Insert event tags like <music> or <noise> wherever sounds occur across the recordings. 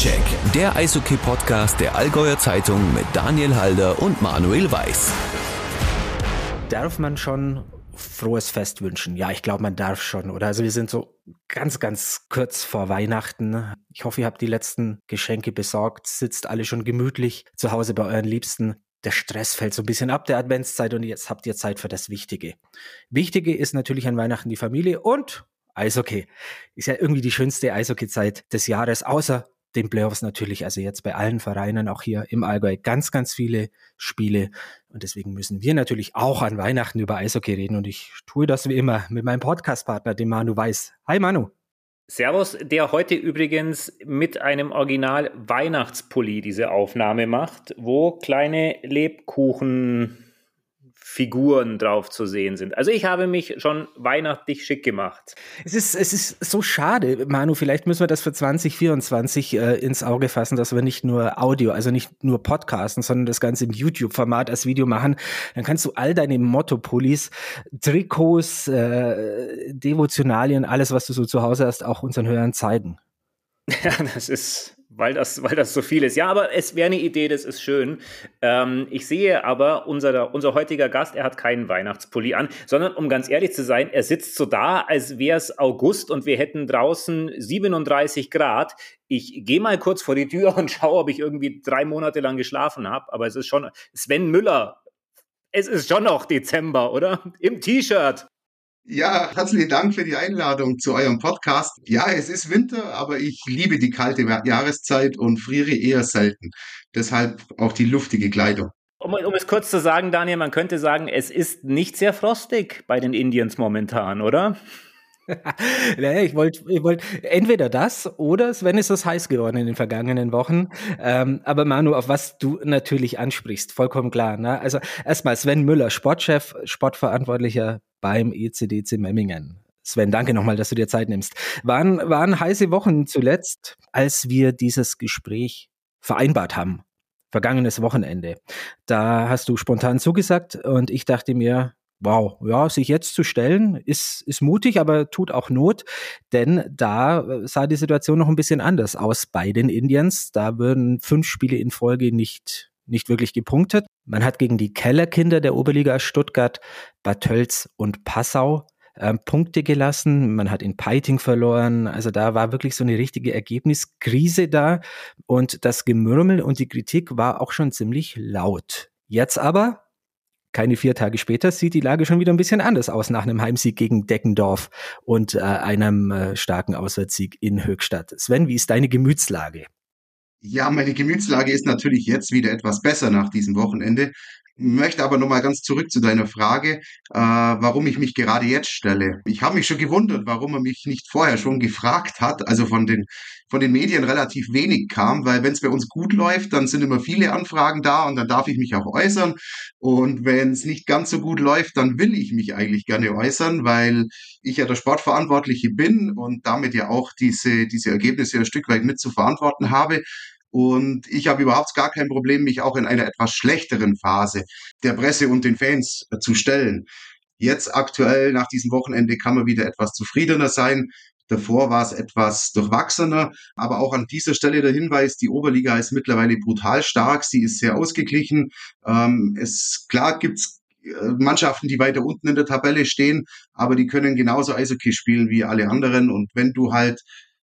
Faktencheck, der Eishockey-Podcast der Allgäuer Zeitung mit Daniel Halder und Manuel Weiß. Darf man schon frohes Fest wünschen? Ja, ich glaube, man darf schon, oder? Also wir sind so ganz, ganz kurz vor Weihnachten. Ich hoffe, ihr habt die letzten Geschenke besorgt, sitzt alle schon gemütlich zu Hause bei euren Liebsten. Der Stress fällt so ein bisschen ab der Adventszeit und jetzt habt ihr Zeit für das Wichtige. Wichtige ist natürlich an Weihnachten die Familie und Eishockey. Ist ja irgendwie die schönste Eishockey-Zeit des Jahres, außer den Playoffs natürlich, also jetzt bei allen Vereinen, auch hier im Allgäu, ganz, ganz viele Spiele. Und deswegen müssen wir natürlich auch an Weihnachten über Eishockey reden. Und ich tue das wie immer mit meinem Podcast-Partner, dem Manu Weiß. Hi Manu. Servus, der heute übrigens mit einem Original Weihnachtspulli diese Aufnahme macht, wo kleine Lebkuchen Figuren drauf zu sehen sind. Also ich habe mich schon weihnachtlich schick gemacht. Es ist, es ist so schade, Manu, vielleicht müssen wir das für 2024 äh, ins Auge fassen, dass wir nicht nur Audio, also nicht nur Podcasten, sondern das Ganze im YouTube-Format als Video machen. Dann kannst du all deine Motto-Pullis, Trikots, äh, Devotionalien, alles, was du so zu Hause hast, auch unseren Hörern zeigen. <laughs> Ja, das ist weil das, weil das so viel ist. Ja, aber es wäre eine Idee, das ist schön. Ähm, ich sehe aber, unser, unser heutiger Gast, er hat keinen Weihnachtspulli an, sondern um ganz ehrlich zu sein, er sitzt so da, als wäre es August und wir hätten draußen 37 Grad. Ich gehe mal kurz vor die Tür <laughs> und schaue, ob ich irgendwie drei Monate lang geschlafen habe. Aber es ist schon Sven Müller. Es ist schon noch Dezember, oder? Im T-Shirt. Ja, herzlichen Dank für die Einladung zu eurem Podcast. Ja, es ist Winter, aber ich liebe die kalte Jahreszeit und friere eher selten. Deshalb auch die luftige Kleidung. Um, um, es kurz zu sagen, Daniel, man könnte sagen, es ist nicht sehr frostig bei den Indians momentan, oder? <laughs> naja, ich wollte ich wollt entweder das oder Sven ist es heiß geworden in den vergangenen Wochen. Ähm, aber Manu, auf was du natürlich ansprichst, vollkommen klar. Ne? Also erstmal Sven Müller, Sportchef, Sportverantwortlicher beim ECDC Memmingen. Sven, danke nochmal, dass du dir Zeit nimmst. Waren, waren heiße Wochen zuletzt, als wir dieses Gespräch vereinbart haben. Vergangenes Wochenende. Da hast du spontan zugesagt und ich dachte mir, wow, ja, sich jetzt zu stellen, ist, ist mutig, aber tut auch Not, denn da äh, sah die Situation noch ein bisschen anders aus bei den Indians. Da würden fünf Spiele in Folge nicht, nicht wirklich gepunktet. Man hat gegen die Kellerkinder der Oberliga Stuttgart, Bad Tölz und Passau äh, Punkte gelassen. Man hat in Peiting verloren. Also da war wirklich so eine richtige Ergebniskrise da. Und das Gemurmel und die Kritik war auch schon ziemlich laut. Jetzt aber keine vier Tage später sieht die Lage schon wieder ein bisschen anders aus nach einem Heimsieg gegen Deckendorf und äh, einem äh, starken Auswärtssieg in Höchstadt. Sven, wie ist deine Gemütslage? Ja, meine Gemütslage ist natürlich jetzt wieder etwas besser nach diesem Wochenende möchte aber nochmal ganz zurück zu deiner Frage, äh, warum ich mich gerade jetzt stelle. Ich habe mich schon gewundert, warum er mich nicht vorher schon gefragt hat, also von den, von den Medien relativ wenig kam, weil wenn es bei uns gut läuft, dann sind immer viele Anfragen da und dann darf ich mich auch äußern. Und wenn es nicht ganz so gut läuft, dann will ich mich eigentlich gerne äußern, weil ich ja der Sportverantwortliche bin und damit ja auch diese, diese Ergebnisse ein Stück weit mit zu verantworten habe. Und ich habe überhaupt gar kein Problem, mich auch in einer etwas schlechteren Phase der Presse und den Fans äh, zu stellen. Jetzt aktuell nach diesem Wochenende kann man wieder etwas zufriedener sein. Davor war es etwas durchwachsener, aber auch an dieser Stelle der Hinweis, die Oberliga ist mittlerweile brutal stark, sie ist sehr ausgeglichen. Ähm, es klar gibt's äh, Mannschaften, die weiter unten in der Tabelle stehen, aber die können genauso Eishockey spielen wie alle anderen. Und wenn du halt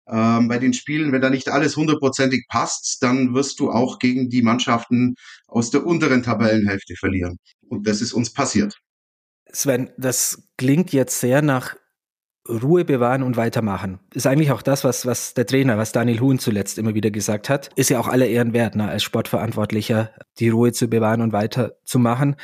ähm, bei den Spielen, wenn da nicht alles hundertprozentig passt, dann wirst du auch gegen die Mannschaften aus der unteren Tabellenhälfte verlieren. Und das ist uns passiert. Sven, das klingt jetzt sehr nach Ruhe bewahren und weitermachen. Ist eigentlich auch das, was, was der Trainer, was Daniel Huhn zuletzt immer wieder gesagt hat. Ist ja auch aller Ehren wert, ne, als Sportverantwortlicher die Ruhe zu bewahren und weiterzumachen.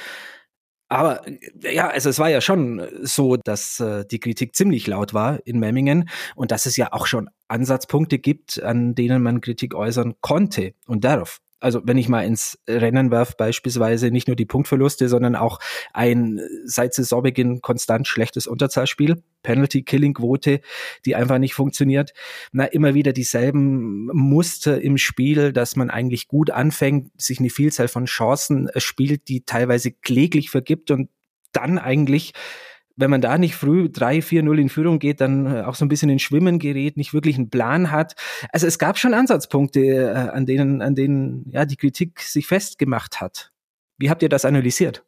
Aber ja, also es war ja schon so, dass äh, die Kritik ziemlich laut war in Memmingen und dass es ja auch schon Ansatzpunkte gibt, an denen man Kritik äußern konnte und darf also wenn ich mal ins Rennen werf, beispielsweise nicht nur die Punktverluste, sondern auch ein seit Saisonbeginn konstant schlechtes Unterzahlspiel, Penalty-Killing-Quote, die einfach nicht funktioniert. Na, immer wieder dieselben Muster im Spiel, dass man eigentlich gut anfängt, sich eine Vielzahl von Chancen spielt, die teilweise kläglich vergibt und dann eigentlich wenn man da nicht früh 3-4-0 in Führung geht, dann äh, auch so ein bisschen in Schwimmen gerät, nicht wirklich einen Plan hat. Also es gab schon Ansatzpunkte, äh, an denen, an denen ja die Kritik sich festgemacht hat. Wie habt ihr das analysiert?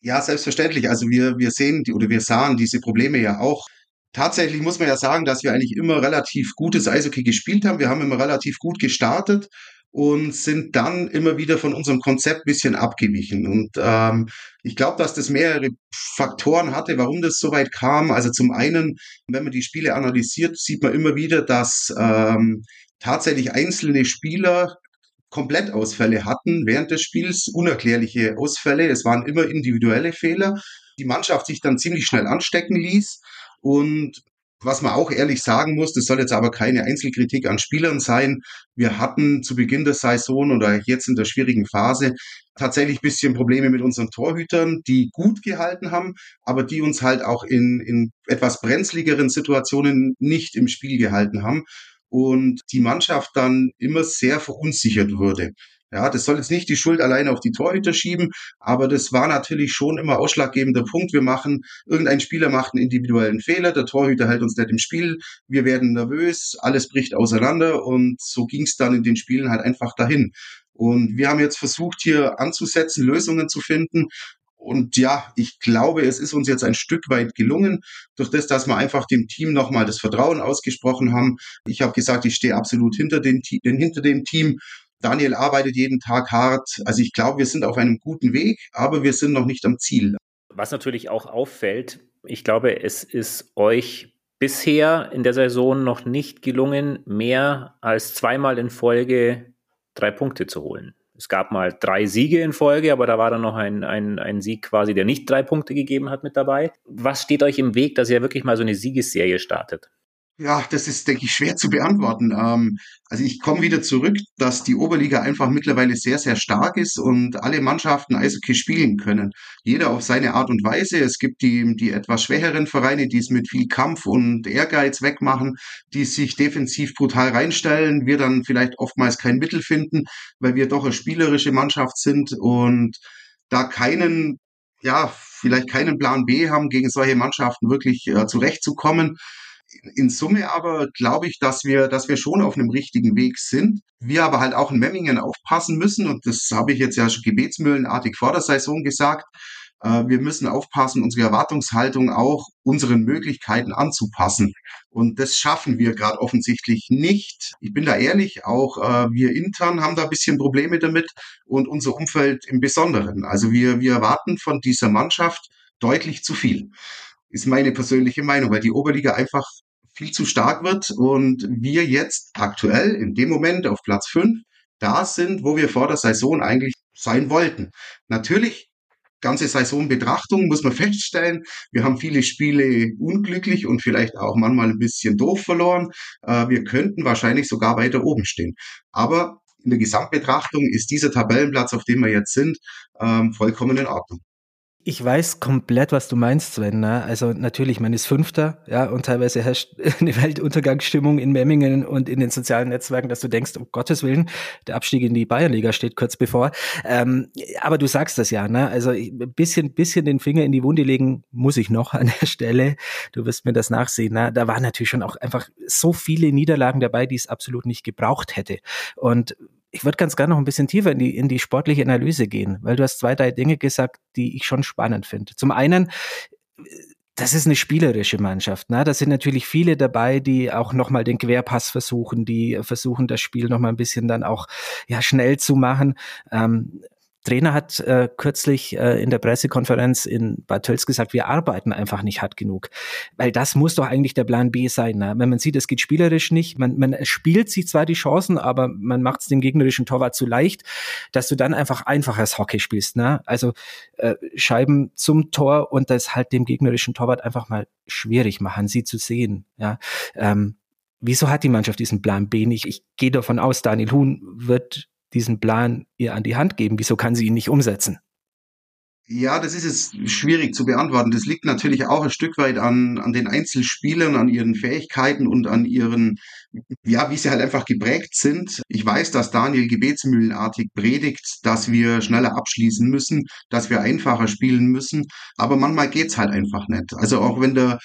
Ja, selbstverständlich. Also wir, wir sehen die oder wir sahen diese Probleme ja auch. Tatsächlich muss man ja sagen, dass wir eigentlich immer relativ gutes Eishockey gespielt haben. Wir haben immer relativ gut gestartet und sind dann immer wieder von unserem Konzept bisschen abgewichen. Und ähm, ich glaube, dass das mehrere Faktoren hatte, warum das so weit kam. Also zum einen, wenn man die Spiele analysiert, sieht man immer wieder, dass ähm, tatsächlich einzelne Spieler Komplettausfälle hatten während des Spiels, unerklärliche Ausfälle. Es waren immer individuelle Fehler. Die Mannschaft sich dann ziemlich schnell anstecken ließ. Und was man auch ehrlich sagen muss, das soll jetzt aber keine Einzelkritik an Spielern sein. Wir hatten zu Beginn der Saison oder jetzt in der schwierigen Phase tatsächlich bisschen Probleme mit unseren Torhütern, die gut gehalten haben, aber die uns halt auch in, in etwas brenzligeren Situationen nicht im Spiel gehalten haben und die Mannschaft dann immer sehr verunsichert wurde. Ja, das soll jetzt nicht die Schuld alleine auf die Torhüter schieben, aber das war natürlich schon immer ausschlaggebender Punkt. Wir machen, irgendein Spieler macht einen individuellen Fehler, der Torhüter hält uns nicht im Spiel, wir werden nervös, alles bricht auseinander und so ging es dann in den Spielen halt einfach dahin. Und wir haben jetzt versucht, hier anzusetzen, Lösungen zu finden. Und ja, ich glaube, es ist uns jetzt ein Stück weit gelungen, durch das, dass wir einfach dem Team nochmal das Vertrauen ausgesprochen haben. Ich habe gesagt, ich stehe absolut hinter dem, hinter dem Team Daniel arbeitet jeden Tag hart. Also ich glaube, wir sind auf einem guten Weg, aber wir sind noch nicht am Ziel. Was natürlich auch auffällt, ich glaube, es ist euch bisher in der Saison noch nicht gelungen, mehr als zweimal in Folge drei Punkte zu holen. Es gab mal drei Siege in Folge, aber da war dann noch ein, ein, ein Sieg quasi, der nicht drei Punkte gegeben hat mit dabei. Was steht euch im Weg, dass ihr wirklich mal so eine Siegesserie startet? Ja, das ist, denke ich, schwer zu beantworten. Ähm, also ich komme wieder zurück, dass die Oberliga einfach mittlerweile sehr, sehr stark ist und alle Mannschaften Eishockey spielen können. Jeder auf seine Art und Weise. Es gibt die, die etwas schwächeren Vereine, die es mit viel Kampf und Ehrgeiz wegmachen, die sich defensiv brutal reinstellen. Wir dann vielleicht oftmals kein Mittel finden, weil wir doch eine spielerische Mannschaft sind und da keinen, ja, vielleicht keinen Plan B haben, gegen solche Mannschaften wirklich äh, zurechtzukommen in Summe aber glaube ich, dass wir, dass wir schon auf einem richtigen Weg sind. Wir aber halt auch in Memmingen aufpassen müssen und das habe ich jetzt ja schon gebetsmühlenartig vor der Saison gesagt. Äh, wir müssen aufpassen, unsere Erwartungshaltung auch unseren Möglichkeiten anzupassen. Und das schaffen wir gerade offensichtlich nicht. Ich bin da ehrlich, auch äh, wir intern haben da ein bisschen Probleme damit und unser Umfeld im Besonderen. Also wir, wir erwarten von dieser Mannschaft deutlich zu viel ist meine persönliche Meinung, weil die Oberliga einfach viel zu stark wird und wir jetzt aktuell in dem Moment auf Platz 5 da sind, wo wir vor der Saison eigentlich sein wollten. Natürlich, ganze Saisonbetrachtung muss man <laughs> feststellen, wir haben viele Spiele unglücklich und vielleicht auch manchmal ein bisschen doof verloren. Äh, wir könnten wahrscheinlich sogar weiter oben stehen. Aber in der Gesamtbetrachtung ist dieser Tabellenplatz, auf dem wir jetzt sind, ähm, vollkommen in Ordnung. Ich weiß komplett, was du meinst, Sven. Ne? Also natürlich, man ist Fünfter, ja, und teilweise herrscht <laughs> eine Weltuntergangsstimmung in Memmingen und in den sozialen Netzwerken, dass du denkst, um Gottes Willen, der Abstieg in die Bayernliga steht kurz bevor. Ähm, aber du sagst das ja, ne? Also ein bisschen, bisschen den Finger in die Wunde legen muss ich noch <laughs> an der Stelle. Du wirst mir das nachsehen. Ne? Da waren natürlich schon auch einfach so viele Niederlagen dabei, die es absolut nicht gebraucht hätte. Und ich würde ganz gerne noch ein bisschen tiefer in die, in die sportliche Analyse gehen, weil du hast zwei, drei Dinge gesagt, die ich schon spannend finde. Zum einen, das ist eine spielerische Mannschaft. Ne? Da sind natürlich viele dabei, die auch nochmal den Querpass versuchen, die versuchen, das Spiel nochmal ein bisschen dann auch ja, schnell zu machen. Ähm, Trainer hat äh, kürzlich äh, in der Pressekonferenz in Bad Tölz gesagt, wir arbeiten einfach nicht hart genug. Weil das muss doch eigentlich der Plan B sein. Ne? Wenn man sieht, es geht spielerisch nicht, man, man spielt sich zwar die Chancen, aber man macht es dem gegnerischen Torwart zu leicht, dass du dann einfach einfaches Hockey spielst. Ne? Also äh, Scheiben zum Tor und das halt dem gegnerischen Torwart einfach mal schwierig machen, sie zu sehen. Ja. Ähm, Wieso hat die Mannschaft diesen Plan B nicht? Ich gehe davon aus, Daniel Huhn wird diesen Plan ihr an die Hand geben? Wieso kann sie ihn nicht umsetzen? Ja, das ist es schwierig zu beantworten. Das liegt natürlich auch ein Stück weit an, an den Einzelspielern, an ihren Fähigkeiten und an ihren, ja, wie sie halt einfach geprägt sind. Ich weiß, dass Daniel gebetsmühlenartig predigt, dass wir schneller abschließen müssen, dass wir einfacher spielen müssen. Aber manchmal geht's halt einfach nicht. Also auch wenn der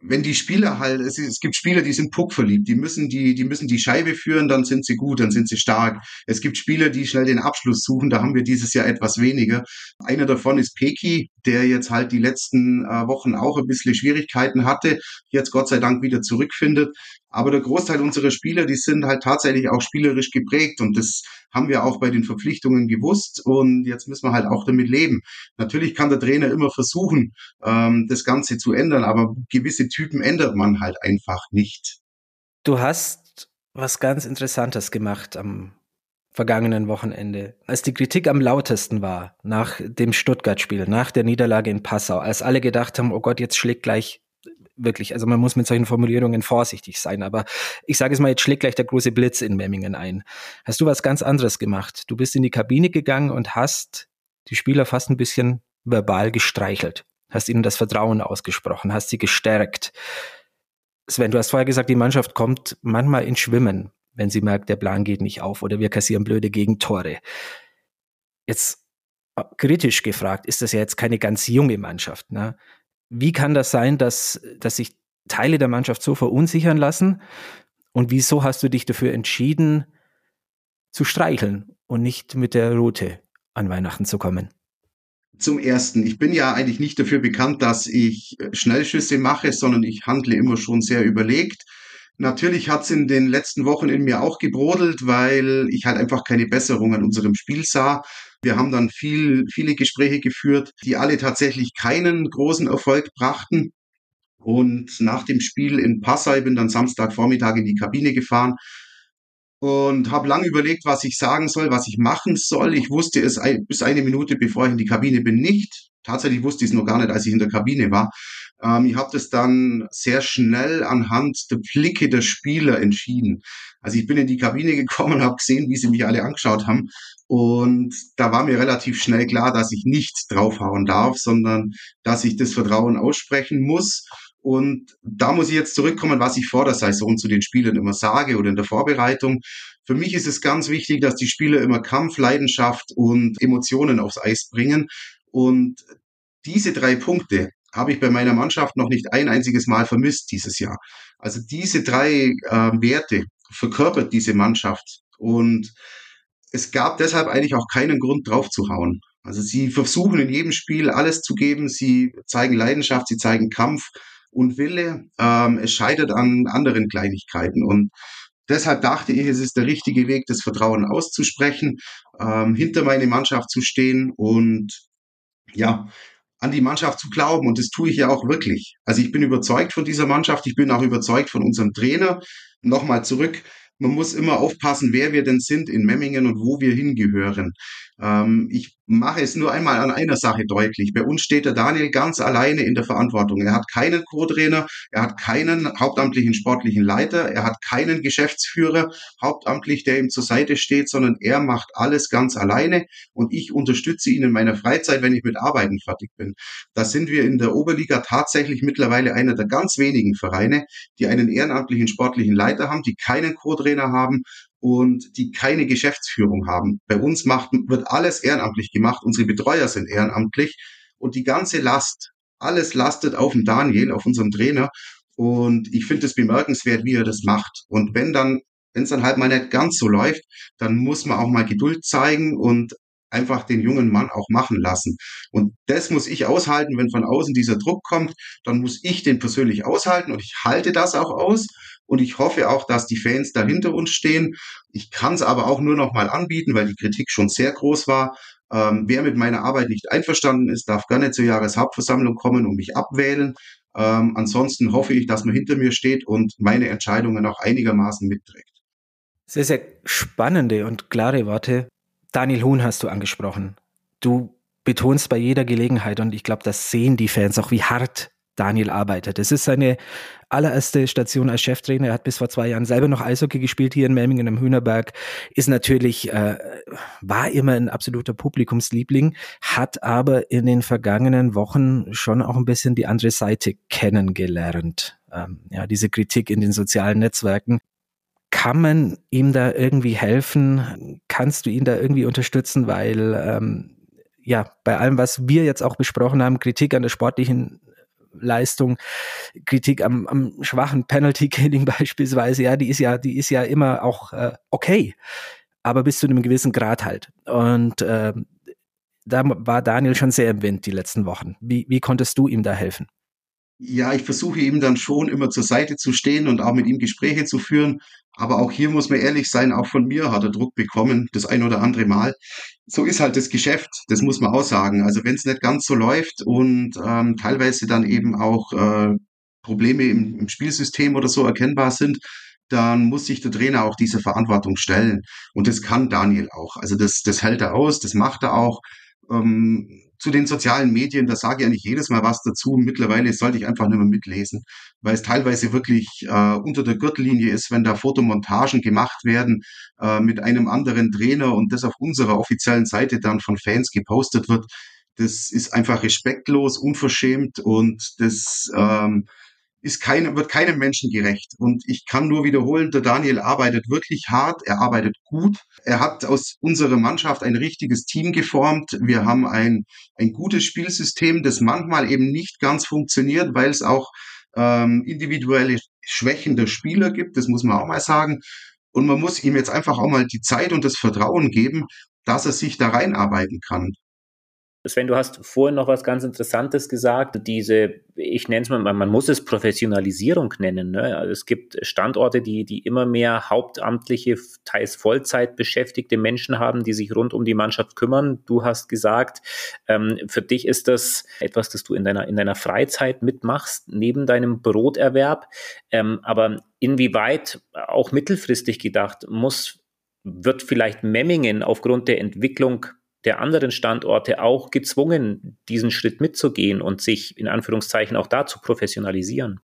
wenn die Spieler halt, es, es gibt Spieler, die sind puckverliebt, die müssen die, die müssen die Scheibe führen, dann sind sie gut, dann sind sie stark. Es gibt Spieler, die schnell den Abschluss suchen, da haben wir dieses Jahr etwas weniger. Einer davon ist Peki, der jetzt halt die letzten äh, Wochen auch ein bisschen Schwierigkeiten hatte, jetzt Gott sei Dank wieder zurückfindet. Aber der Großteil unserer Spieler, die sind halt tatsächlich auch spielerisch geprägt und das haben wir auch bei den Verpflichtungen gewusst und jetzt müssen wir halt auch damit leben. Natürlich kann der Trainer immer versuchen, ähm, das Ganze zu ändern, aber gewisse Typen ändert man halt einfach nicht. Du hast was ganz Interessantes gemacht am vergangenen Wochenende, als die Kritik am lautesten war nach dem Stuttgart-Spiel, nach der Niederlage in Passau, als alle gedacht haben, oh Gott, jetzt schlägt gleich wirklich, also man muss mit solchen Formulierungen vorsichtig sein, aber ich sage es mal, jetzt schlägt gleich der große Blitz in Memmingen ein. Hast du was ganz anderes gemacht? Du bist in die Kabine gegangen und hast die Spieler fast ein bisschen verbal gestreichelt, hast ihnen das Vertrauen ausgesprochen, hast sie gestärkt. Sven, du hast vorher gesagt, die Mannschaft kommt manchmal ins Schwimmen, wenn sie merkt, der Plan geht nicht auf oder wir kassieren blöde Gegentore. Jetzt äh, kritisch gefragt, ist das ja jetzt keine ganz junge Mannschaft. Ne? Wie kann das sein, dass, dass sich Teile der Mannschaft so verunsichern lassen? Und wieso hast du dich dafür entschieden, zu streicheln und nicht mit der Route an Weihnachten zu kommen? Zum ersten, ich bin ja eigentlich nicht dafür bekannt, dass ich Schnellschüsse mache, sondern ich handle immer schon sehr überlegt. Natürlich hat es in den letzten Wochen in mir auch gebrodelt, weil ich halt einfach keine Besserung an unserem Spiel sah. Wir haben dann viel, viele Gespräche geführt, die alle tatsächlich keinen großen Erfolg brachten. Und nach dem Spiel in Passau bin dann Samstagvormittag in die Kabine gefahren und habe lange überlegt, was ich sagen soll, was ich machen soll. Ich wusste es bis eine Minute, bevor ich in die Kabine bin, nicht. Tatsächlich wusste ich es noch gar nicht, als ich in der Kabine war. Ähm, ich habe das dann sehr schnell anhand der Blicke der Spieler entschieden. Also ich bin in die Kabine <laughs> gekommen habe gesehen, wie sie mich alle angeschaut haben. Und da war mir relativ schnell klar, dass ich nicht draufhauen darf, sondern dass ich das Vertrauen aussprechen muss. Und da muss ich jetzt zurückkommen, was ich vor der Saison zu den Spielern immer sage oder in der Vorbereitung. Für mich ist es ganz wichtig, dass die Spieler immer Kampf, Leidenschaft und Emotionen aufs Eis bringen. Und diese drei Punkte habe ich bei meiner Mannschaft noch nicht ein einziges Mal vermisst dieses Jahr. Also diese drei äh, Werte verkörpert diese Mannschaft. Und es gab deshalb eigentlich auch keinen Grund drauf zu hauen. Also sie versuchen in jedem Spiel alles zu geben, sie zeigen Leidenschaft, sie zeigen Kampf und Wille. Ähm, es scheitert an anderen Kleinigkeiten. Und deshalb dachte ich, es ist der richtige Weg, das Vertrauen auszusprechen, ähm, hinter meine Mannschaft zu stehen und ja, an die Mannschaft zu glauben. Und das tue ich ja auch wirklich. Also ich bin überzeugt von dieser Mannschaft. Ich bin auch überzeugt von unserem Trainer. Nochmal zurück man muss immer aufpassen, wer wir denn sind in Memmingen und wo wir hingehören. Ähm, ich mache es nur einmal an einer Sache deutlich. Bei uns steht der Daniel ganz alleine in der Verantwortung. Er hat keinen Co-Trainer, er hat keinen hauptamtlichen sportlichen Leiter, er hat keinen Geschäftsführer hauptamtlich, der ihm zur Seite steht, sondern er macht alles ganz alleine und ich unterstütze ihn in meiner Freizeit, wenn ich mit Arbeiten fertig bin. Da sind wir in der Oberliga tatsächlich mittlerweile einer der ganz wenigen Vereine, die einen ehrenamtlichen sportlichen Leiter haben, die keinen Co-Trainer haben und die keine Geschäftsführung haben. Bei uns macht, wird alles ehrenamtlich gemacht. Unsere Betreuer sind ehrenamtlich und die ganze Last, alles lastet auf dem Daniel, auf unserem Trainer. Und ich finde es bemerkenswert, wie er das macht. Und wenn dann, wenn es dann halt mal nicht ganz so läuft, dann muss man auch mal Geduld zeigen und einfach den jungen Mann auch machen lassen. Und das muss ich aushalten, wenn von außen dieser Druck kommt, dann muss ich den persönlich aushalten und ich halte das auch aus. Und ich hoffe auch, dass die Fans da hinter uns stehen. Ich kann es aber auch nur noch mal anbieten, weil die Kritik schon sehr groß war. Ähm, wer mit meiner Arbeit nicht einverstanden ist, darf gerne zur Jahreshauptversammlung kommen und mich abwählen. Ähm, ansonsten hoffe ich, dass man hinter mir steht und meine Entscheidungen auch einigermaßen mitträgt. Sehr, sehr spannende und klare Worte. Daniel Huhn hast du angesprochen. Du betonst bei jeder Gelegenheit, und ich glaube, das sehen die Fans auch, wie hart Daniel arbeitet. Es ist seine allererste Station als Cheftrainer. Er hat bis vor zwei Jahren selber noch Eishockey gespielt hier in Memmingen am Hühnerberg. Ist natürlich, äh, war immer ein absoluter Publikumsliebling, hat aber in den vergangenen Wochen schon auch ein bisschen die andere Seite kennengelernt. Ähm, ja, diese Kritik in den sozialen Netzwerken. Kann man ihm da irgendwie helfen? Kannst du ihn da irgendwie unterstützen? Weil ähm, ja, bei allem, was wir jetzt auch besprochen haben, Kritik an der sportlichen Leistung, Kritik am, am schwachen Penalty-Killing <laughs> beispielsweise, ja, die ist ja, die ist ja immer auch äh, okay, aber bis zu einem gewissen Grad halt. Und äh, da war Daniel schon sehr im Wind die letzten Wochen. Wie, wie konntest du ihm da helfen? Ja, ich versuche ihm dann schon immer zur Seite zu stehen und auch mit ihm Gespräche zu führen. Aber auch hier muss man ehrlich sein, auch von mir hat er Druck bekommen, das ein oder andere Mal. So ist halt das Geschäft, das muss man auch sagen. Also wenn es nicht ganz so läuft und ähm, teilweise dann eben auch äh, Probleme im, im Spielsystem oder so erkennbar sind, dann muss sich der Trainer auch dieser Verantwortung stellen. Und das kann Daniel auch. Also das, das hält er aus, das macht er auch. Ähm, zu den sozialen Medien, da sage ich eigentlich jedes Mal was dazu. Mittlerweile sollte ich einfach nicht mehr mitlesen, weil es teilweise wirklich äh, unter der Gürtellinie ist, wenn da Fotomontagen gemacht werden äh, mit einem anderen Trainer und das auf unserer offiziellen Seite dann von Fans gepostet wird. Das ist einfach respektlos, unverschämt und das ähm, ist keine, wird keinem Menschen gerecht. Und ich kann nur wiederholen, der Daniel arbeitet wirklich hart, er arbeitet gut. Er hat aus unserer Mannschaft ein richtiges Team geformt. Wir haben ein, ein gutes Spielsystem, das manchmal eben nicht ganz funktioniert, weil es auch ähm, individuelle Schwächen der Spieler gibt, das muss man auch mal sagen. Und man muss ihm jetzt einfach auch mal die Zeit und das Vertrauen geben, dass er sich da reinarbeiten kann. Sven, du hast vorhin noch was ganz Interessantes gesagt, diese, ich nenne es mal, man muss es Professionalisierung nennen. Ne? Also es gibt Standorte, die, die immer mehr hauptamtliche, teils Vollzeit beschäftigte Menschen haben, die sich rund um die Mannschaft kümmern. Du hast gesagt, ähm, für dich ist das etwas, das du in deiner, in deiner Freizeit mitmachst, neben deinem Broterwerb. Ähm, aber inwieweit, auch mittelfristig gedacht, muss wird vielleicht Memmingen aufgrund der Entwicklung der anderen Standorte auch gezwungen, diesen Schritt mitzugehen und sich in Anführungszeichen auch da zu professionalisieren?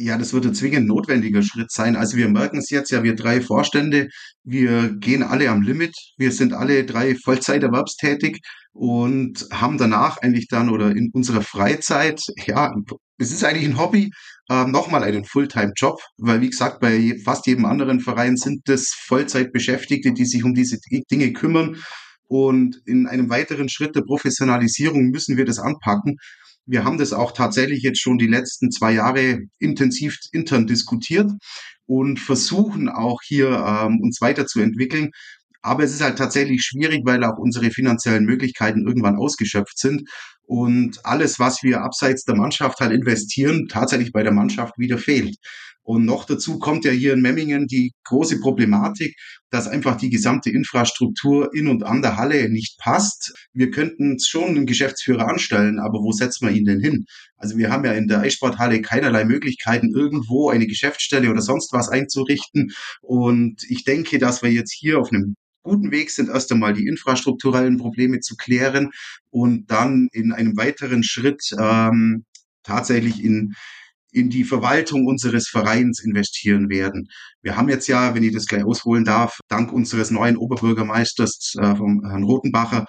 Ja, das wird ein zwingend notwendiger Schritt sein. Also wir merken es jetzt ja, wir drei Vorstände, wir gehen alle am Limit. Wir sind alle drei Vollzeiterwerbstätig und haben danach eigentlich dann oder in unserer Freizeit, ja, es ist eigentlich ein Hobby, äh, nochmal einen Fulltime-Job, weil wie gesagt, bei fast jedem anderen Verein sind das Vollzeitbeschäftigte, die sich um diese Dinge kümmern und in einem weiteren Schritt der Professionalisierung müssen wir das anpacken. Wir haben das auch tatsächlich jetzt schon die letzten zwei Jahre intensiv intern diskutiert und versuchen auch hier ähm, uns weiterzuentwickeln. Aber es ist halt tatsächlich schwierig, weil auch unsere finanziellen Möglichkeiten irgendwann ausgeschöpft sind und alles, was wir abseits der Mannschaft halt investieren, tatsächlich bei der Mannschaft wieder fehlt. Und noch dazu kommt ja hier in Memmingen die große Problematik, dass einfach die gesamte Infrastruktur in und an der Halle nicht passt. Wir könnten schon einen Geschäftsführer anstellen, aber wo setzen wir ihn denn hin? Also wir haben ja in der Eissporthalle keinerlei Möglichkeiten, irgendwo eine Geschäftsstelle oder sonst was einzurichten. Und ich denke, dass wir jetzt hier auf einem guten Weg sind, erst einmal die infrastrukturellen Probleme zu klären und dann in einem weiteren Schritt ähm, tatsächlich in in die Verwaltung unseres Vereins investieren werden. Wir haben jetzt ja, wenn ich das gleich ausholen darf, dank unseres neuen Oberbürgermeisters äh, vom Herrn Rotenbacher,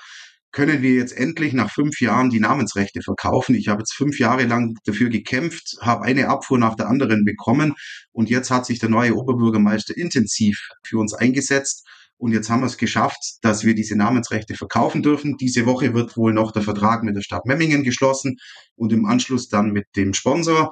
können wir jetzt endlich nach fünf Jahren die Namensrechte verkaufen. Ich habe jetzt fünf Jahre lang dafür gekämpft, habe eine Abfuhr nach der anderen bekommen und jetzt hat sich der neue Oberbürgermeister intensiv für uns eingesetzt. Und jetzt haben wir es geschafft, dass wir diese Namensrechte verkaufen dürfen. Diese Woche wird wohl noch der Vertrag mit der Stadt Memmingen geschlossen und im Anschluss dann mit dem Sponsor.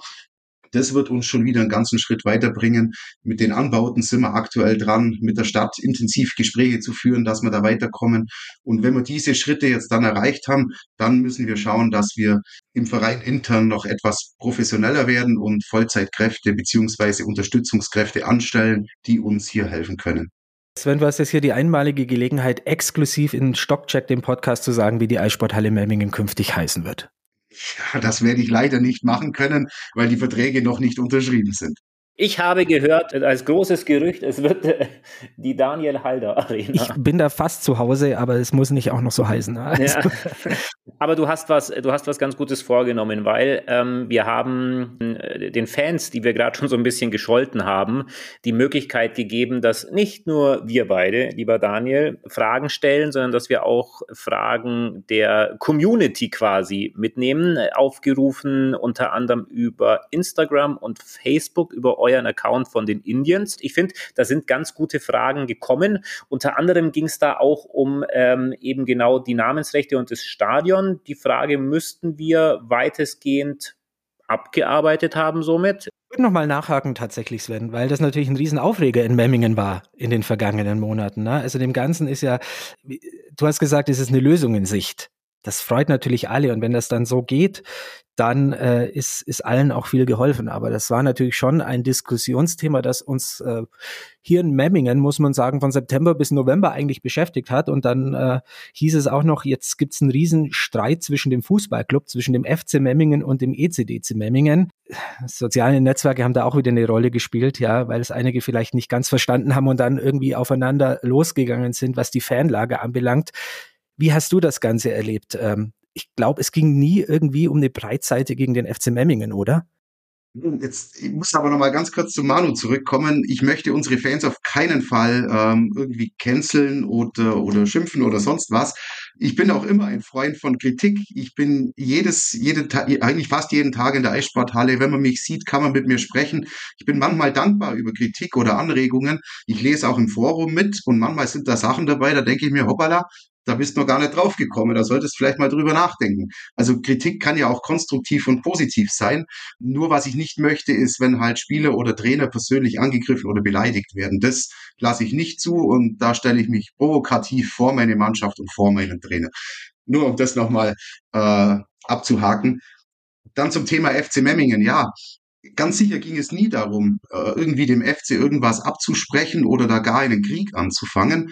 Das wird uns schon wieder einen ganzen Schritt weiterbringen. Mit den Anbauten sind wir aktuell dran, mit der Stadt intensiv Gespräche zu führen, dass wir da weiterkommen. Und wenn wir diese Schritte jetzt dann erreicht haben, dann müssen wir schauen, dass wir im Verein intern noch etwas professioneller werden und Vollzeitkräfte beziehungsweise Unterstützungskräfte anstellen, die uns hier helfen können. Sven, du hast jetzt hier die einmalige Gelegenheit, exklusiv in Stockcheck, dem Podcast, zu sagen, wie die Eissporthalle Memmingen künftig heißen wird. Ja, das werde ich leider nicht machen können, weil die Verträge noch nicht unterschrieben sind. Ich habe gehört, als großes Gerücht, es wird äh, die Daniel Halder Arena. Ich bin da fast zu Hause, aber es muss nicht auch noch so heißen. Also. Ja. Aber du hast was, du hast was ganz Gutes vorgenommen, weil ähm, wir haben äh, den Fans, die wir gerade schon so ein bisschen gescholten haben, die Möglichkeit gegeben, dass nicht nur wir beide, lieber Daniel, Fragen stellen, sondern dass wir auch Fragen der Community quasi mitnehmen, aufgerufen unter anderem über Instagram und Facebook, über euren Account von den Indians. Ich finde, da sind ganz gute Fragen gekommen. Unter anderem ging es da auch um ähm, eben genau die Namensrechte und das Stadion. Die Frage müssten wir weitestgehend abgearbeitet haben somit. Ich würde nochmal nachhaken tatsächlich, Sven, weil das natürlich ein Riesenaufreger in Memmingen war in den vergangenen Monaten. Ne? Also dem Ganzen ist ja, du hast gesagt, es ist eine Lösung in Sicht. Das freut natürlich alle und wenn das dann so geht, dann äh, ist, ist allen auch viel geholfen. Aber das war natürlich schon ein Diskussionsthema, das uns äh, hier in Memmingen, muss man sagen, von September bis November eigentlich beschäftigt hat. Und dann äh, hieß es auch noch, jetzt gibt's einen riesen Streit zwischen dem Fußballclub, zwischen dem FC Memmingen und dem ECDC Memmingen. Soziale Netzwerke haben da auch wieder eine Rolle gespielt, ja, weil es einige vielleicht nicht ganz verstanden haben und dann irgendwie aufeinander losgegangen sind, was die Fanlage anbelangt. Wie hast du das Ganze erlebt? Ähm, ich glaube, es ging nie irgendwie um eine Breitseite gegen den FC Memmingen, oder? Jetzt, ich muss aber noch mal ganz kurz zu Manu zurückkommen. Ich möchte unsere Fans auf keinen Fall ähm, irgendwie canceln oder, oder schimpfen oder sonst was. Ich bin auch immer ein Freund von Kritik. Ich bin jedes, jede, eigentlich fast jeden Tag in der Eissporthalle. Wenn man mich sieht, kann man mit mir sprechen. Ich bin manchmal dankbar über Kritik oder Anregungen. Ich lese auch im Forum mit und manchmal sind da Sachen dabei, da denke ich mir, hoppala, da bist du noch gar nicht drauf gekommen. Da solltest du vielleicht mal drüber nachdenken. Also Kritik kann ja auch konstruktiv und positiv sein. Nur was ich nicht möchte, ist, wenn halt Spieler oder Trainer persönlich angegriffen oder beleidigt werden. Das lasse ich nicht zu und da stelle ich mich provokativ vor meine Mannschaft und vor meinen Trainer. Nur um das nochmal äh, abzuhaken. Dann zum Thema FC Memmingen. Ja, ganz sicher ging es nie darum, äh, irgendwie dem FC irgendwas abzusprechen oder da gar einen Krieg anzufangen.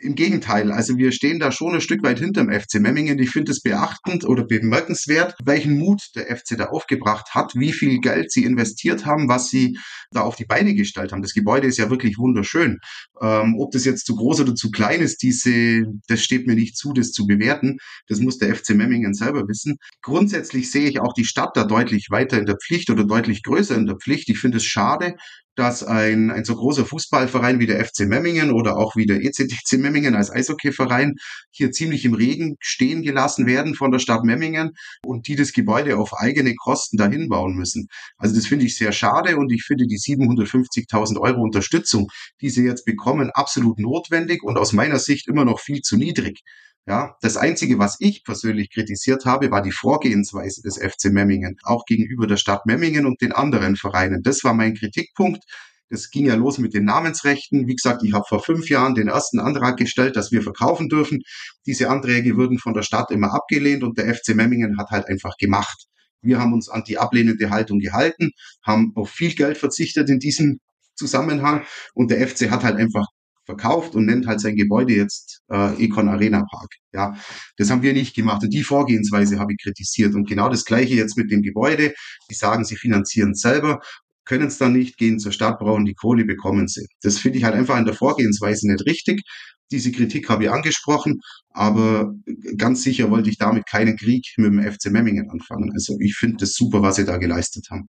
Im Gegenteil, also wir stehen da schon ein Stück weit hinterm FC Memmingen. Ich finde es beachtend oder bemerkenswert, welchen Mut der FC da aufgebracht hat, wie viel Geld sie investiert haben, was sie da auf die Beine gestellt haben. Das Gebäude ist ja wirklich wunderschön. Ähm, ob das jetzt zu groß oder zu klein ist, diese, das steht mir nicht zu, das zu bewerten. Das muss der FC Memmingen selber wissen. Grundsätzlich sehe ich auch die Stadt da deutlich weiter in der Pflicht oder deutlich größer in der Pflicht. Ich finde es schade, dass ein, ein so großer Fußballverein wie der FC Memmingen oder auch wie der ECDC Memmingen als Eishockeyverein hier ziemlich im Regen stehen gelassen werden von der Stadt Memmingen und die das Gebäude auf eigene Kosten dahin bauen müssen. Also das finde ich sehr schade und ich finde die 750.000 Euro Unterstützung, die sie jetzt bekommen, absolut notwendig und aus meiner Sicht immer noch viel zu niedrig. Ja, das einzige, was ich persönlich kritisiert habe, war die Vorgehensweise des FC Memmingen, auch gegenüber der Stadt Memmingen und den anderen Vereinen. Das war mein Kritikpunkt. Das ging ja los mit den Namensrechten. Wie gesagt, ich habe vor fünf Jahren den ersten Antrag gestellt, dass wir verkaufen dürfen. Diese Anträge wurden von der Stadt immer abgelehnt und der FC Memmingen hat halt einfach gemacht. Wir haben uns an die ablehnende Haltung gehalten, haben auf viel Geld verzichtet in diesem Zusammenhang und der FC hat halt einfach verkauft und nennt halt sein Gebäude jetzt äh, Econ Arena Park. Ja, das haben wir nicht gemacht und die Vorgehensweise habe ich kritisiert und genau das gleiche jetzt mit dem Gebäude. Die sagen, sie finanzieren selber, können es dann nicht, gehen zur Stadt, brauchen die Kohle, bekommen sie. Das finde ich halt einfach in der Vorgehensweise nicht richtig. Diese Kritik habe ich angesprochen, aber ganz sicher wollte ich damit keinen Krieg mit dem FC Memmingen anfangen. Also ich finde das super, was sie da geleistet haben.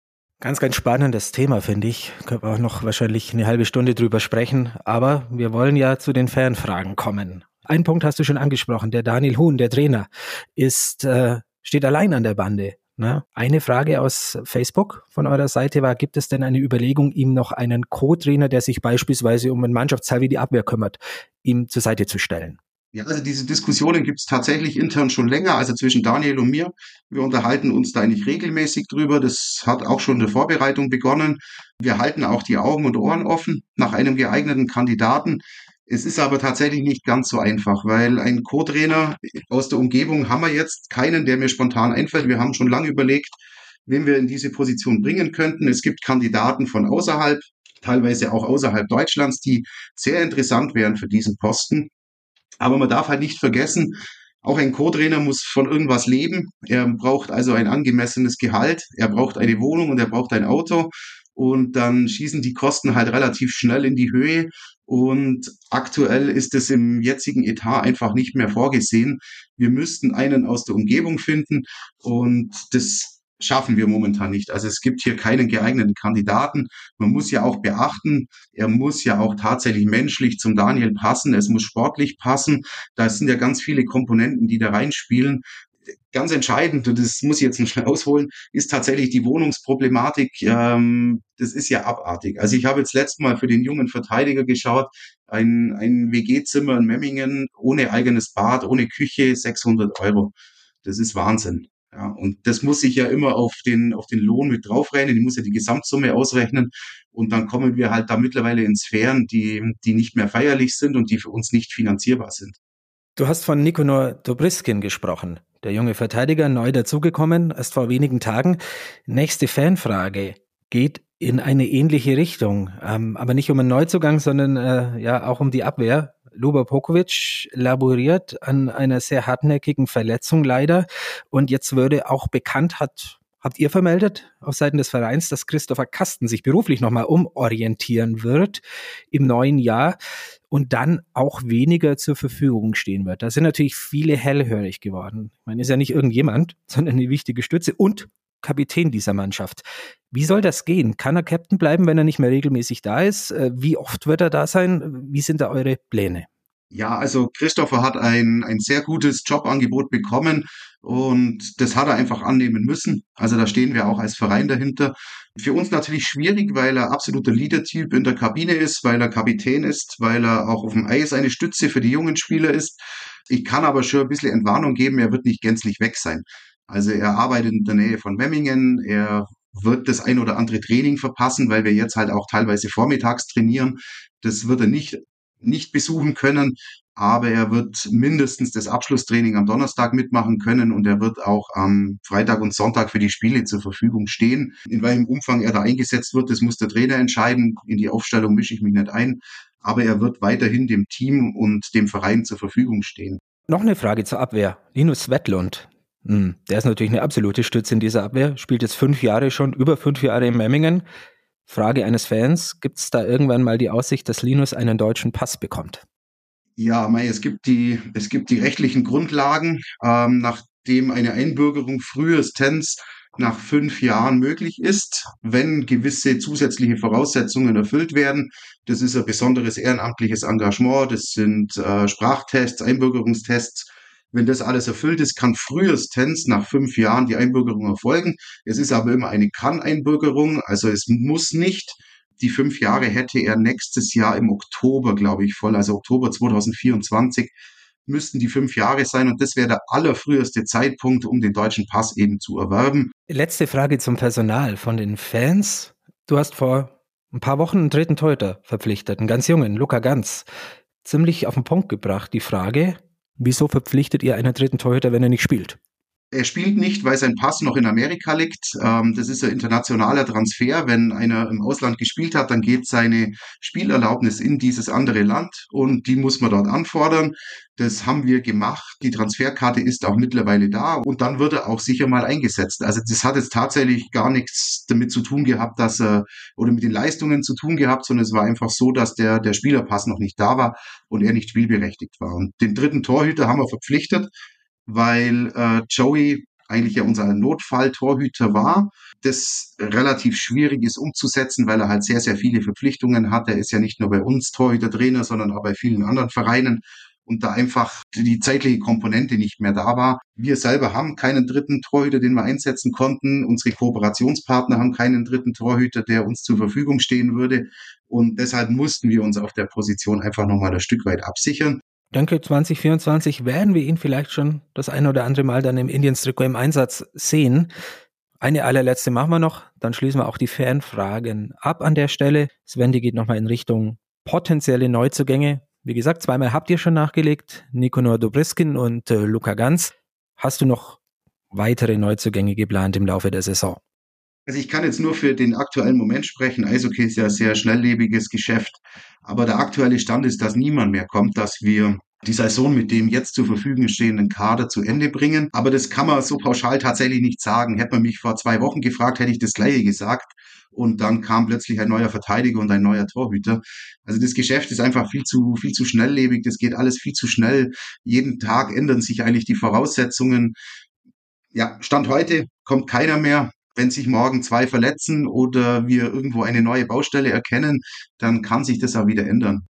Ganz, ganz spannendes Thema, finde ich. Können wir auch noch wahrscheinlich eine halbe Stunde drüber sprechen. Aber wir wollen ja zu den Fernfragen kommen. Ein Punkt hast du schon angesprochen. Der Daniel Huhn, der Trainer, ist, äh, steht allein an der Bande. Ne? Eine Frage aus Facebook von eurer Seite war, gibt es denn eine Überlegung, ihm noch einen Co-Trainer, der sich beispielsweise um ein Mannschaftsteil wie die Abwehr kümmert, ihm zur Seite zu stellen? Ja, also diese Diskussionen gibt es tatsächlich intern schon länger, also zwischen Daniel und mir. Wir unterhalten uns da eigentlich regelmäßig drüber. Das hat auch schon in der Vorbereitung begonnen. Wir halten auch die Augen und Ohren offen nach einem geeigneten Kandidaten. Es ist aber tatsächlich nicht ganz so einfach, weil ein Co-Trainer aus der Umgebung haben wir jetzt keinen, der mir spontan einfällt. Wir haben schon lange überlegt, wen wir in diese Position bringen könnten. Es gibt Kandidaten von außerhalb, teilweise auch außerhalb Deutschlands, die sehr interessant wären für diesen Posten. Aber man darf halt nicht vergessen, auch ein Co-Trainer muss von irgendwas leben. Er braucht also ein angemessenes Gehalt, er braucht eine Wohnung und er braucht ein Auto. und dann schießen die Kosten halt relativ schnell in die Höhe und aktuell ist es im jetzigen Etat einfach nicht mehr vorgesehen. Wir müssten einen aus der Umgebung finden und das schaffen wir momentan nicht. Also es gibt hier keinen geeigneten Kandidaten. Man muss ja auch beachten, er muss ja auch tatsächlich menschlich zum Daniel passen, es muss sportlich passen. Da sind ja ganz viele Komponenten, die da reinspielen ganz entscheidend, und das muss ich jetzt nicht schnell <laughs> ausholen, ist tatsächlich die Wohnungsproblematik. Ähm, das ist ja abartig. Also ich habe jetzt letztes Mal für den jungen Verteidiger geschaut, ein, ein WG-Zimmer in Memmingen ohne eigenes Bad, ohne Küche, 600 Euro. Das ist Wahnsinn. Ja, und das muss ich ja immer auf den, auf den Lohn mit draufrechnen. Ich muss ja die Gesamtsumme ausrechnen. Und dann kommen wir halt da mittlerweile in Sphären, die, die nicht mehr feierlich sind und die für uns nicht finanzierbar sind. Du hast von Nikonor Dobriskin gesprochen. Der junge Verteidiger, neu dazugekommen, erst vor wenigen Tagen. Nächste Fanfrage geht in eine ähnliche Richtung, ähm, aber nicht um einen Neuzugang, sondern äh, ja auch um die Abwehr. Luba Pokovic laboriert an einer sehr hartnäckigen Verletzung leider und jetzt würde auch bekannt, hat habt ihr vermeldet auf Seiten des Vereins, dass Christopher Kasten sich beruflich nochmal umorientieren wird im neuen Jahr und dann auch weniger zur Verfügung stehen wird. Da sind natürlich viele hellhörig geworden. Ich meine, ist ja nicht irgendjemand, <laughs> sondern eine wichtige Stütze und Kapitän dieser Mannschaft. Wie soll das gehen? Kann er Captain bleiben, wenn er nicht mehr regelmäßig da ist? Äh, wie oft wird er da sein? Wie sind da eure Pläne? Ja, also Christopher hat ein, ein sehr gutes Jobangebot bekommen und das hat er einfach annehmen müssen. Also da stehen wir auch als Verein dahinter. Für uns natürlich schwierig, weil er absoluter Leader-Typ in der Kabine ist, weil er Kapitän ist, weil er auch auf dem Eis eine Stütze für die jungen Spieler ist. Ich kann aber schon ein bisschen Entwarnung geben, er wird nicht gänzlich weg sein. Also er arbeitet in der Nähe von Memmingen, er wird das ein oder andere Training verpassen, weil wir jetzt halt auch teilweise vormittags trainieren. Das wird er nicht nicht besuchen können, aber er wird mindestens das Abschlusstraining am Donnerstag mitmachen können und er wird auch am Freitag und Sonntag für die Spiele zur Verfügung stehen. In welchem Umfang er da eingesetzt wird, das muss der Trainer entscheiden. In die Aufstellung mische ich mich nicht ein, aber er wird weiterhin dem Team und dem Verein zur Verfügung stehen. Noch eine Frage zur Abwehr. Linus Swetlund, hm, der ist natürlich eine absolute Stütze in dieser Abwehr, spielt jetzt fünf Jahre schon, über fünf Jahre in Memmingen. Frage eines Fans, gibt es da irgendwann mal die Aussicht, dass Linus einen deutschen Pass bekommt? Ja, Mai, es gibt die, es gibt die rechtlichen Grundlagen, ähm, nachdem eine Einbürgerung frühestens nach fünf Jahren möglich ist, wenn gewisse zusätzliche Voraussetzungen erfüllt werden. Das ist ein besonderes ehrenamtliches Engagement, das sind äh, Sprachtests, Einbürgerungstests, wenn das alles erfüllt ist, kann frühestens nach fünf Jahren die Einbürgerung erfolgen. Es ist aber immer eine Kann-Einbürgerung, also es muss nicht. Die fünf Jahre hätte er nächstes Jahr im Oktober, glaube ich, voll, also Oktober 2024 müssten die fünf Jahre sein und das wäre der allerfrüheste Zeitpunkt, um den deutschen Pass eben zu erwerben. Letzte Frage zum Personal von den Fans. Du hast vor ein paar Wochen einen dritten Torhüter verpflichtet, einen ganz jungen, Luca Ganz. Ziemlich auf den Punkt gebracht, die Frage, Wieso verpflichtet ihr einen dritten Torhüter, wenn er nicht spielt? Er spielt nicht, weil sein Pass noch in Amerika liegt. Ähm, das ist ein internationaler Transfer. Wenn einer im Ausland gespielt hat, dann geht seine Spielerlaubnis in dieses andere Land und die muss man dort anfordern. Das haben wir gemacht. Die Transferkarte ist auch mittlerweile da und dann wird er auch sicher mal eingesetzt. Also das hat jetzt tatsächlich gar nichts damit zu tun gehabt, dass er oder mit den Leistungen zu tun gehabt, sondern es war einfach so, dass der, der Spielerpass noch nicht da war und er nicht spielberechtigt war. Und den dritten Torhüter haben wir verpflichtet weil äh, Joey eigentlich ja unser Notfalltorhüter war, das relativ schwierig ist umzusetzen, weil er halt sehr, sehr viele Verpflichtungen hat. Er ist ja nicht nur bei uns Torhüter-Trainer, sondern auch bei vielen anderen Vereinen und da einfach die zeitliche Komponente nicht mehr da war. Wir selber haben keinen dritten Torhüter, den wir einsetzen konnten. Unsere Kooperationspartner haben keinen dritten Torhüter, der uns zur Verfügung stehen würde. Und deshalb mussten wir uns auf der Position einfach nochmal ein Stück weit absichern denke, 2024 werden wir ihn vielleicht schon das ein oder andere Mal dann im Indians Trikot im Einsatz sehen. Eine allerletzte machen wir noch, dann schließen wir auch die Fanfragen ab an der Stelle. Sven, die geht nochmal in Richtung potenzielle Neuzugänge. Wie gesagt, zweimal habt ihr schon nachgelegt, Nikonor Dobriskin und äh, Luca Ganz. Hast du noch weitere Neuzugänge geplant im Laufe der Saison? Also ich kann jetzt nur für den aktuellen Moment sprechen. Eishockey ist ja ein sehr schnelllebiges Geschäft. Aber der aktuelle Stand ist, dass niemand mehr kommt, dass wir die Saison mit dem jetzt zur Verfügung stehenden Kader zu Ende bringen. Aber das kann man so pauschal tatsächlich nicht sagen. Hätte man mich vor zwei Wochen gefragt, hätte ich das gleiche gesagt. und dann kam plötzlich ein neuer Verteidiger und ein neuer Torhüter. Also das Geschäft ist einfach viel zu, viel zu schnelllebig, das geht alles viel zu schnell. Jeden Tag ändern sich eigentlich die Voraussetzungen. Ja, Stand heute kommt keiner mehr. Wenn sich morgen zwei verletzen oder wir irgendwo eine neue Baustelle erkennen, dann kann sich das auch wieder ändern.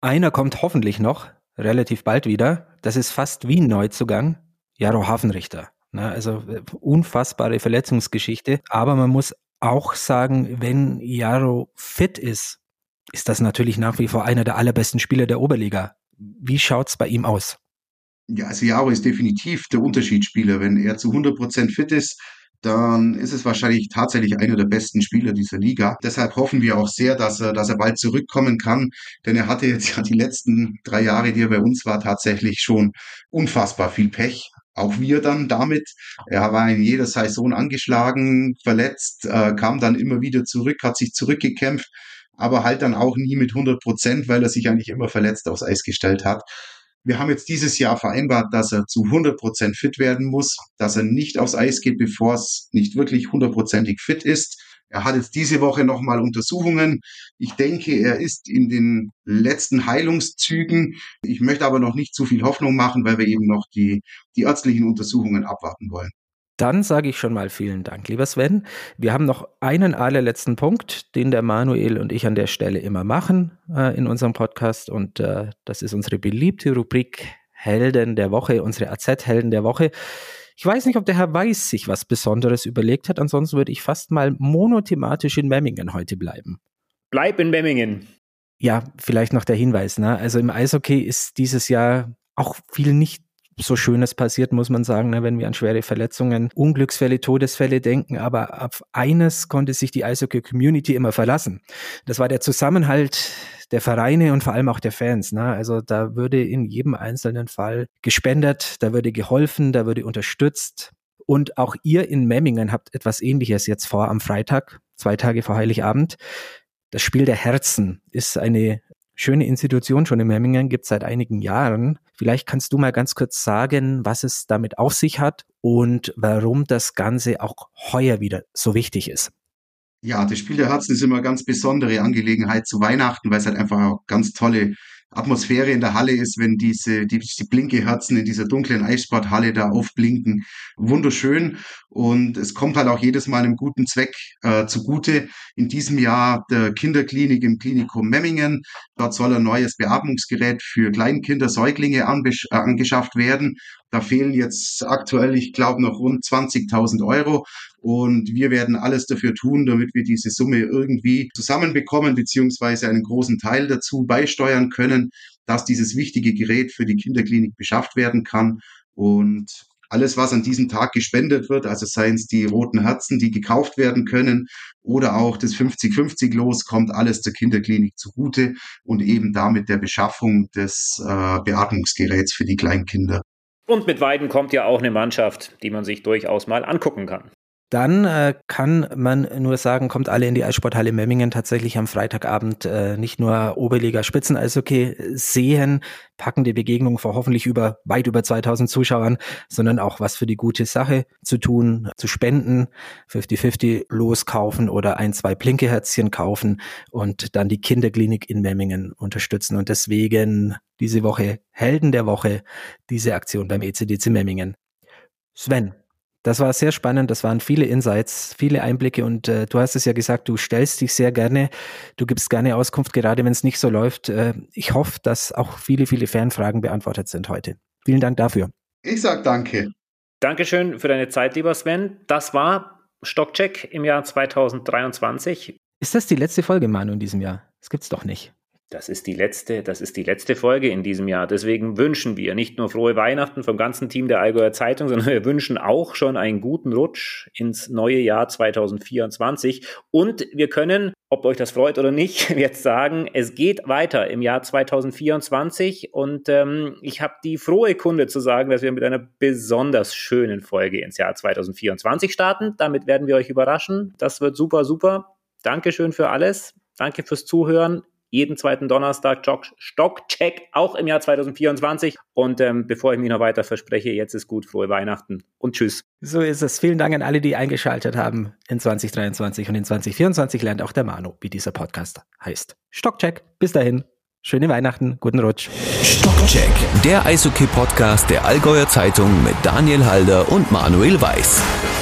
Einer kommt hoffentlich noch, relativ bald wieder. Das ist fast wie ein Neuzugang. Jaro Hafenrichter. Na, also äh, unfassbare Verletzungsgeschichte. Aber man muss auch sagen, wenn Jaro fit ist, ist das natürlich nach wie vor einer der allerbesten Spieler der Oberliga. Wie schaut's bei ihm aus? Ja, also Jaro ist definitiv der Unterschiedsspieler. Wenn er zu 100 Prozent fit ist, dann ist es wahrscheinlich tatsächlich einer der besten Spieler dieser Liga. Deshalb hoffen wir auch sehr, dass er, dass er bald zurückkommen kann, denn er hatte jetzt ja die letzten drei Jahre, die er bei uns war, tatsächlich schon unfassbar viel Pech. Auch wir dann damit. Er war in jeder Saison angeschlagen, verletzt, äh, kam dann immer wieder zurück, hat sich zurückgekämpft, aber halt dann auch nie mit 100 Prozent, weil er sich eigentlich immer verletzt aufs Eis gestellt hat. Wir haben jetzt dieses Jahr vereinbart, dass er zu 100 Prozent fit werden muss, dass er nicht aufs Eis geht, bevor es nicht wirklich hundertprozentig fit ist. Er hat jetzt diese Woche nochmal Untersuchungen. Ich denke, er ist in den letzten Heilungszügen. Ich möchte aber noch nicht zu viel Hoffnung machen, weil wir eben noch die, die ärztlichen Untersuchungen abwarten wollen. Dann sage ich schon mal vielen Dank, lieber Sven. Wir haben noch einen allerletzten Punkt, den der Manuel und ich an der Stelle immer machen äh, in unserem Podcast. Und äh, das ist unsere beliebte Rubrik Helden der Woche, unsere AZ-Helden der Woche. Ich weiß nicht, ob der Herr Weiß sich was Besonderes überlegt hat. Ansonsten würde ich fast mal monothematisch in Memmingen heute bleiben. Bleib in Memmingen. Ja, vielleicht noch der Hinweis. Ne? Also im Eishockey ist dieses Jahr auch viel nicht so Schönes passiert, muss man sagen, ne, wenn wir an schwere Verletzungen, Unglücksfälle, Todesfälle denken. Aber auf eines konnte sich die Eishockey-Community immer verlassen. Das war der Zusammenhalt der Vereine und vor allem auch der Fans. Ne? Also da würde in jedem einzelnen Fall gespendet, da würde geholfen, da würde unterstützt. Und auch ihr in Memmingen habt etwas Ähnliches jetzt vor am Freitag, zwei Tage vor Heiligabend. Das Spiel der Herzen ist eine schöne Institution schon in Memmingen, gibt seit einigen Jahren. Vielleicht kannst du mal ganz kurz sagen, was es damit auf sich hat und warum das Ganze auch heuer wieder so wichtig ist. Ja, das Spiel der Herzen ist immer eine ganz besondere Angelegenheit zu Weihnachten, weil es halt einfach auch ganz tolle Atmosphäre in der Halle ist, wenn diese, die, die blinke Herzen in dieser dunklen Eissporthalle da aufblinken. Wunderschön. Und es kommt halt auch jedes Mal einem guten Zweck äh, zugute. In diesem Jahr der Kinderklinik im Klinikum Memmingen. Dort soll ein neues Beatmungsgerät für Kleinkinder, Säuglinge äh, angeschafft werden. Da fehlen jetzt aktuell, ich glaube, noch rund 20.000 Euro. Und wir werden alles dafür tun, damit wir diese Summe irgendwie zusammenbekommen, beziehungsweise einen großen Teil dazu beisteuern können, dass dieses wichtige Gerät für die Kinderklinik beschafft werden kann. Und alles, was an diesem Tag gespendet wird, also seien es die roten Herzen, die gekauft werden können, oder auch das 50-50 los, kommt alles zur Kinderklinik zugute und eben damit der Beschaffung des äh, Beatmungsgeräts für die Kleinkinder. Und mit Weiden kommt ja auch eine Mannschaft, die man sich durchaus mal angucken kann. Dann äh, kann man nur sagen, kommt alle in die Eissporthalle Memmingen tatsächlich am Freitagabend äh, nicht nur Oberliga Spitzen-Eishockey sehen, packende Begegnungen vor hoffentlich über weit über 2000 Zuschauern, sondern auch was für die gute Sache zu tun, zu spenden, 50-50 loskaufen oder ein, zwei Plinkeherzchen kaufen und dann die Kinderklinik in Memmingen unterstützen. Und deswegen diese Woche Helden der Woche, diese Aktion beim ECDC Memmingen. Sven, das war sehr spannend, das waren viele Insights, viele Einblicke und äh, du hast es ja gesagt, du stellst dich sehr gerne, du gibst gerne Auskunft, gerade wenn es nicht so läuft. Äh, ich hoffe, dass auch viele, viele Fernfragen beantwortet sind heute. Vielen Dank dafür. Ich sag danke. Dankeschön für deine Zeit, lieber Sven. Das war Stockcheck im Jahr 2023. Ist das die letzte Folge, Manu, in diesem Jahr? Das gibt's doch nicht. Das ist die letzte, das ist die letzte Folge in diesem Jahr. Deswegen wünschen wir nicht nur frohe Weihnachten vom ganzen Team der Allgäuer Zeitung, sondern wir wünschen auch schon einen guten Rutsch ins neue Jahr 2024. Und wir können, ob euch das freut oder nicht, <laughs> jetzt sagen, es geht weiter im Jahr 2024. Und ähm, ich habe die frohe Kunde zu sagen, dass wir mit einer besonders schönen Folge ins Jahr 2024 starten. Damit werden wir euch überraschen. Das wird super, super. Dankeschön für alles. Danke fürs Zuhören jeden zweiten Donnerstag Stockcheck, auch im Jahr 2024. Und ähm, bevor ich mich noch weiter verspreche, jetzt ist gut, frohe Weihnachten und tschüss. So ist es. Vielen Dank an alle, die eingeschaltet haben in 2023 und in 2024 lernt auch der Manu, wie dieser Podcast heißt. Stockcheck. Bis dahin. Schöne Weihnachten, guten Rutsch. Stockcheck, der Eishockey-Podcast der Allgäuer Zeitung mit Daniel Halder und Manuel Weiß.